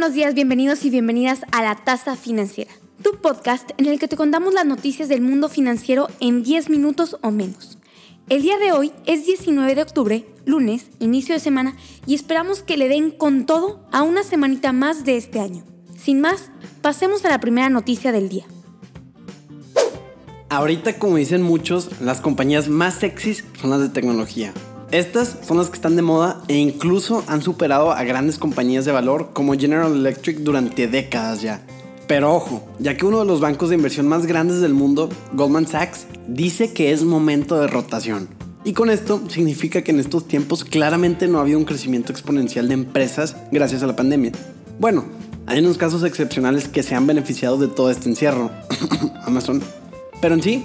Buenos días, bienvenidos y bienvenidas a La Tasa Financiera, tu podcast en el que te contamos las noticias del mundo financiero en 10 minutos o menos. El día de hoy es 19 de octubre, lunes, inicio de semana, y esperamos que le den con todo a una semanita más de este año. Sin más, pasemos a la primera noticia del día. Ahorita, como dicen muchos, las compañías más sexys son las de tecnología. Estas son las que están de moda e incluso han superado a grandes compañías de valor como General Electric durante décadas ya. Pero ojo, ya que uno de los bancos de inversión más grandes del mundo, Goldman Sachs, dice que es momento de rotación. Y con esto significa que en estos tiempos claramente no ha habido un crecimiento exponencial de empresas gracias a la pandemia. Bueno, hay unos casos excepcionales que se han beneficiado de todo este encierro. Amazon. Pero en sí,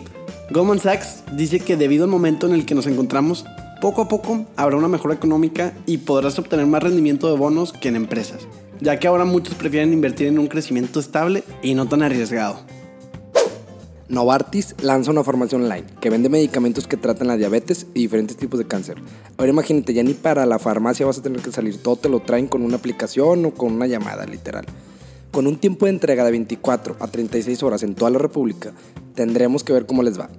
Goldman Sachs dice que debido al momento en el que nos encontramos, poco a poco habrá una mejora económica y podrás obtener más rendimiento de bonos que en empresas, ya que ahora muchos prefieren invertir en un crecimiento estable y no tan arriesgado. Novartis lanza una farmacia online que vende medicamentos que tratan la diabetes y diferentes tipos de cáncer. Ahora imagínate, ya ni para la farmacia vas a tener que salir, todo te lo traen con una aplicación o con una llamada, literal. Con un tiempo de entrega de 24 a 36 horas en toda la República, tendremos que ver cómo les va.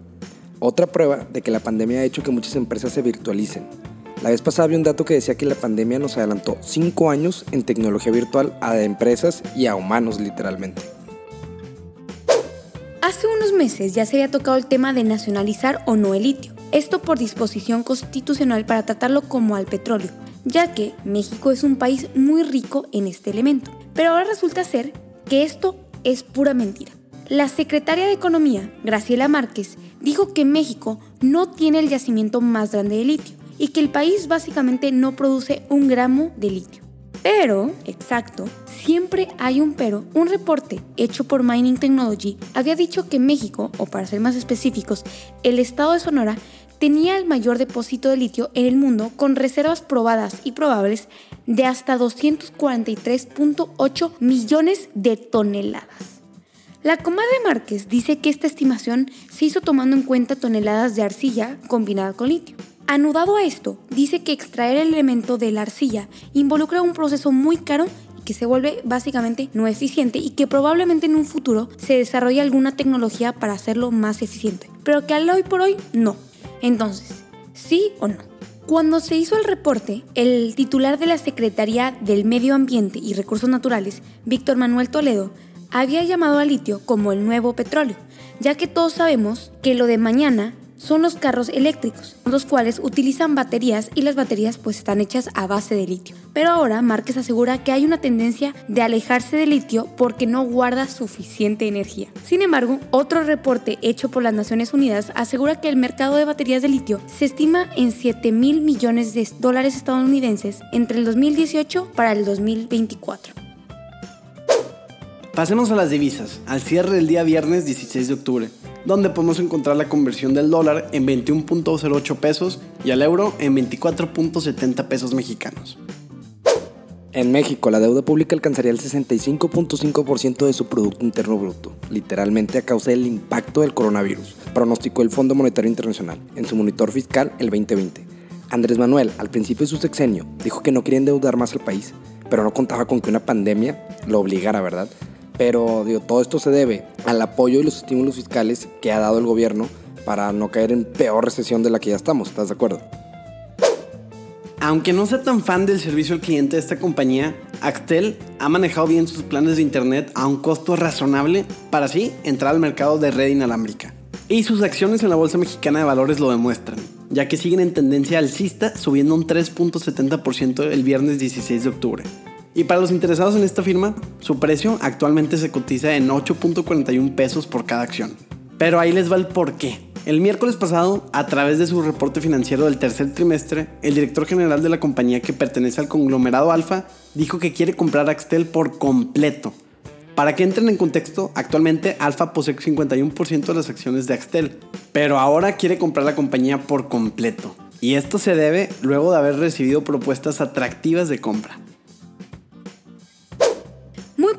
Otra prueba de que la pandemia ha hecho que muchas empresas se virtualicen. La vez pasada vi un dato que decía que la pandemia nos adelantó 5 años en tecnología virtual a empresas y a humanos literalmente. Hace unos meses ya se había tocado el tema de nacionalizar o no el litio, esto por disposición constitucional para tratarlo como al petróleo, ya que México es un país muy rico en este elemento. Pero ahora resulta ser que esto es pura mentira. La secretaria de Economía, Graciela Márquez, dijo que México no tiene el yacimiento más grande de litio y que el país básicamente no produce un gramo de litio. Pero, exacto, siempre hay un pero. Un reporte hecho por Mining Technology había dicho que México, o para ser más específicos, el estado de Sonora, tenía el mayor depósito de litio en el mundo con reservas probadas y probables de hasta 243.8 millones de toneladas. La comadre Márquez dice que esta estimación se hizo tomando en cuenta toneladas de arcilla combinada con litio. Anudado a esto, dice que extraer el elemento de la arcilla involucra un proceso muy caro y que se vuelve básicamente no eficiente y que probablemente en un futuro se desarrolle alguna tecnología para hacerlo más eficiente, pero que al hoy por hoy no. Entonces, ¿sí o no? Cuando se hizo el reporte, el titular de la Secretaría del Medio Ambiente y Recursos Naturales, Víctor Manuel Toledo, había llamado al litio como el nuevo petróleo, ya que todos sabemos que lo de mañana son los carros eléctricos, los cuales utilizan baterías y las baterías pues están hechas a base de litio. Pero ahora Márquez asegura que hay una tendencia de alejarse del litio porque no guarda suficiente energía. Sin embargo, otro reporte hecho por las Naciones Unidas asegura que el mercado de baterías de litio se estima en 7 mil millones de dólares estadounidenses entre el 2018 para el 2024. Pasemos a las divisas, al cierre del día viernes 16 de octubre, donde podemos encontrar la conversión del dólar en 21.08 pesos y al euro en 24.70 pesos mexicanos. En México, la deuda pública alcanzaría el 65.5% de su Producto Interno Bruto, literalmente a causa del impacto del coronavirus, pronosticó el Fondo Monetario Internacional en su monitor fiscal el 2020. Andrés Manuel, al principio de su sexenio, dijo que no quería endeudar más al país, pero no contaba con que una pandemia lo obligara, ¿verdad? Pero digo, todo esto se debe al apoyo y los estímulos fiscales que ha dado el gobierno para no caer en peor recesión de la que ya estamos, ¿estás de acuerdo? Aunque no sea tan fan del servicio al cliente de esta compañía, Axtel ha manejado bien sus planes de internet a un costo razonable para así entrar al mercado de red inalámbrica. Y sus acciones en la Bolsa Mexicana de Valores lo demuestran, ya que siguen en tendencia alcista subiendo un 3.70% el viernes 16 de octubre. Y para los interesados en esta firma, su precio actualmente se cotiza en 8.41 pesos por cada acción. Pero ahí les va el porqué. El miércoles pasado, a través de su reporte financiero del tercer trimestre, el director general de la compañía que pertenece al conglomerado Alfa dijo que quiere comprar Axtel por completo. Para que entren en contexto, actualmente Alfa posee 51% de las acciones de Axtel, pero ahora quiere comprar la compañía por completo. Y esto se debe luego de haber recibido propuestas atractivas de compra.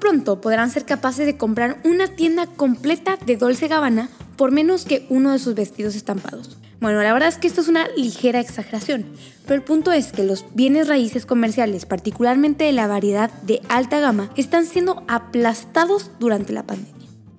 Pronto podrán ser capaces de comprar una tienda completa de Dolce Gabbana por menos que uno de sus vestidos estampados. Bueno, la verdad es que esto es una ligera exageración, pero el punto es que los bienes raíces comerciales, particularmente de la variedad de alta gama, están siendo aplastados durante la pandemia.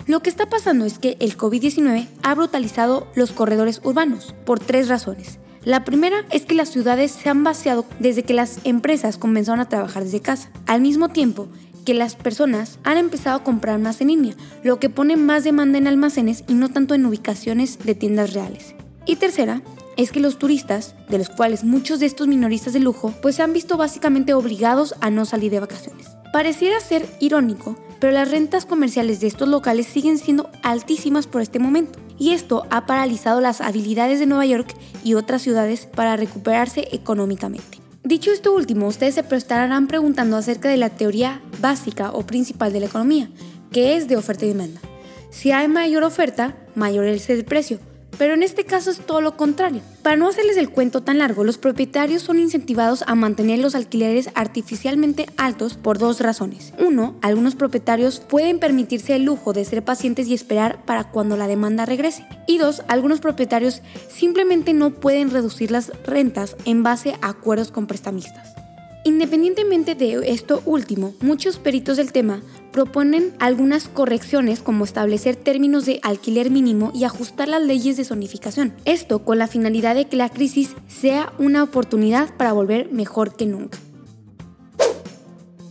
Lo que está pasando es que el COVID-19 ha brutalizado los corredores urbanos por tres razones. La primera es que las ciudades se han vaciado desde que las empresas comenzaron a trabajar desde casa. Al mismo tiempo que las personas han empezado a comprar más en línea, lo que pone más demanda en almacenes y no tanto en ubicaciones de tiendas reales. Y tercera, es que los turistas, de los cuales muchos de estos minoristas de lujo, pues se han visto básicamente obligados a no salir de vacaciones. Pareciera ser irónico, pero las rentas comerciales de estos locales siguen siendo altísimas por este momento, y esto ha paralizado las habilidades de Nueva York y otras ciudades para recuperarse económicamente. Dicho esto último, ustedes se estarán preguntando acerca de la teoría básica o principal de la economía, que es de oferta y demanda. Si hay mayor oferta, mayor es el precio, pero en este caso es todo lo contrario. Para no hacerles el cuento tan largo, los propietarios son incentivados a mantener los alquileres artificialmente altos por dos razones. Uno, algunos propietarios pueden permitirse el lujo de ser pacientes y esperar para cuando la demanda regrese. Y dos, algunos propietarios simplemente no pueden reducir las rentas en base a acuerdos con prestamistas. Independientemente de esto último, muchos peritos del tema proponen algunas correcciones como establecer términos de alquiler mínimo y ajustar las leyes de zonificación. Esto con la finalidad de que la crisis sea una oportunidad para volver mejor que nunca.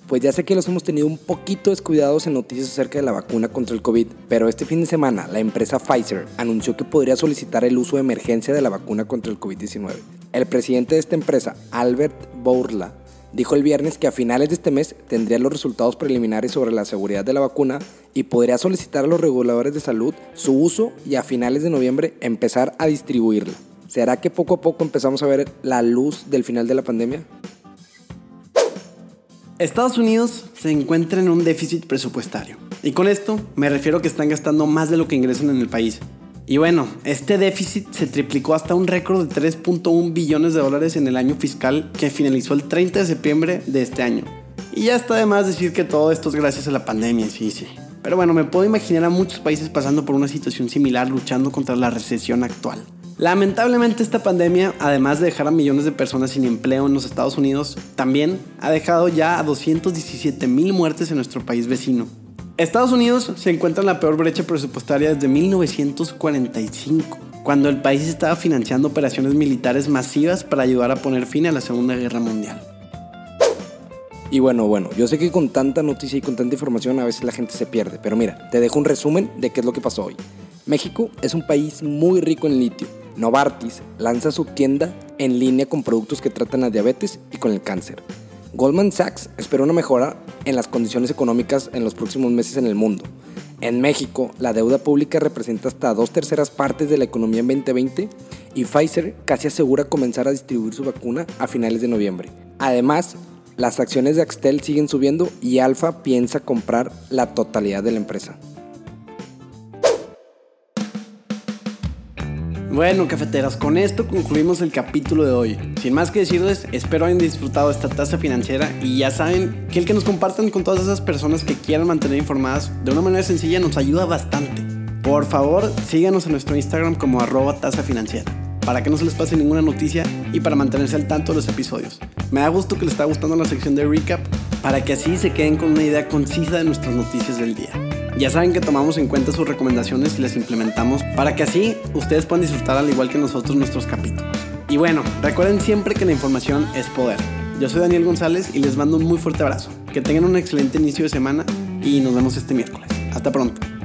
Pues ya sé que los hemos tenido un poquito descuidados en noticias acerca de la vacuna contra el COVID, pero este fin de semana la empresa Pfizer anunció que podría solicitar el uso de emergencia de la vacuna contra el COVID-19. El presidente de esta empresa, Albert Bourla, dijo el viernes que a finales de este mes tendría los resultados preliminares sobre la seguridad de la vacuna y podría solicitar a los reguladores de salud su uso y a finales de noviembre empezar a distribuirla. ¿Será que poco a poco empezamos a ver la luz del final de la pandemia? Estados Unidos se encuentra en un déficit presupuestario. Y con esto me refiero a que están gastando más de lo que ingresan en el país. Y bueno, este déficit se triplicó hasta un récord de 3.1 billones de dólares en el año fiscal que finalizó el 30 de septiembre de este año. Y ya está de más decir que todo esto es gracias a la pandemia, sí, sí. Pero bueno, me puedo imaginar a muchos países pasando por una situación similar luchando contra la recesión actual. Lamentablemente esta pandemia, además de dejar a millones de personas sin empleo en los Estados Unidos, también ha dejado ya a 217 mil muertes en nuestro país vecino. Estados Unidos se encuentra en la peor brecha presupuestaria desde 1945, cuando el país estaba financiando operaciones militares masivas para ayudar a poner fin a la Segunda Guerra Mundial. Y bueno, bueno, yo sé que con tanta noticia y con tanta información a veces la gente se pierde, pero mira, te dejo un resumen de qué es lo que pasó hoy. México es un país muy rico en litio. Novartis lanza su tienda en línea con productos que tratan la diabetes y con el cáncer. Goldman Sachs espera una mejora en las condiciones económicas en los próximos meses en el mundo. En México, la deuda pública representa hasta dos terceras partes de la economía en 2020 y Pfizer casi asegura comenzar a distribuir su vacuna a finales de noviembre. Además, las acciones de Axtel siguen subiendo y Alfa piensa comprar la totalidad de la empresa. Bueno, cafeteras, con esto concluimos el capítulo de hoy. Sin más que decirles, espero hayan disfrutado esta tasa financiera y ya saben que el que nos compartan con todas esas personas que quieran mantener informadas de una manera sencilla nos ayuda bastante. Por favor, síganos en nuestro Instagram como arroba tasa financiera para que no se les pase ninguna noticia y para mantenerse al tanto de los episodios. Me da gusto que les está gustando la sección de recap para que así se queden con una idea concisa de nuestras noticias del día. Ya saben que tomamos en cuenta sus recomendaciones y las implementamos para que así ustedes puedan disfrutar al igual que nosotros nuestros capítulos. Y bueno, recuerden siempre que la información es poder. Yo soy Daniel González y les mando un muy fuerte abrazo. Que tengan un excelente inicio de semana y nos vemos este miércoles. Hasta pronto.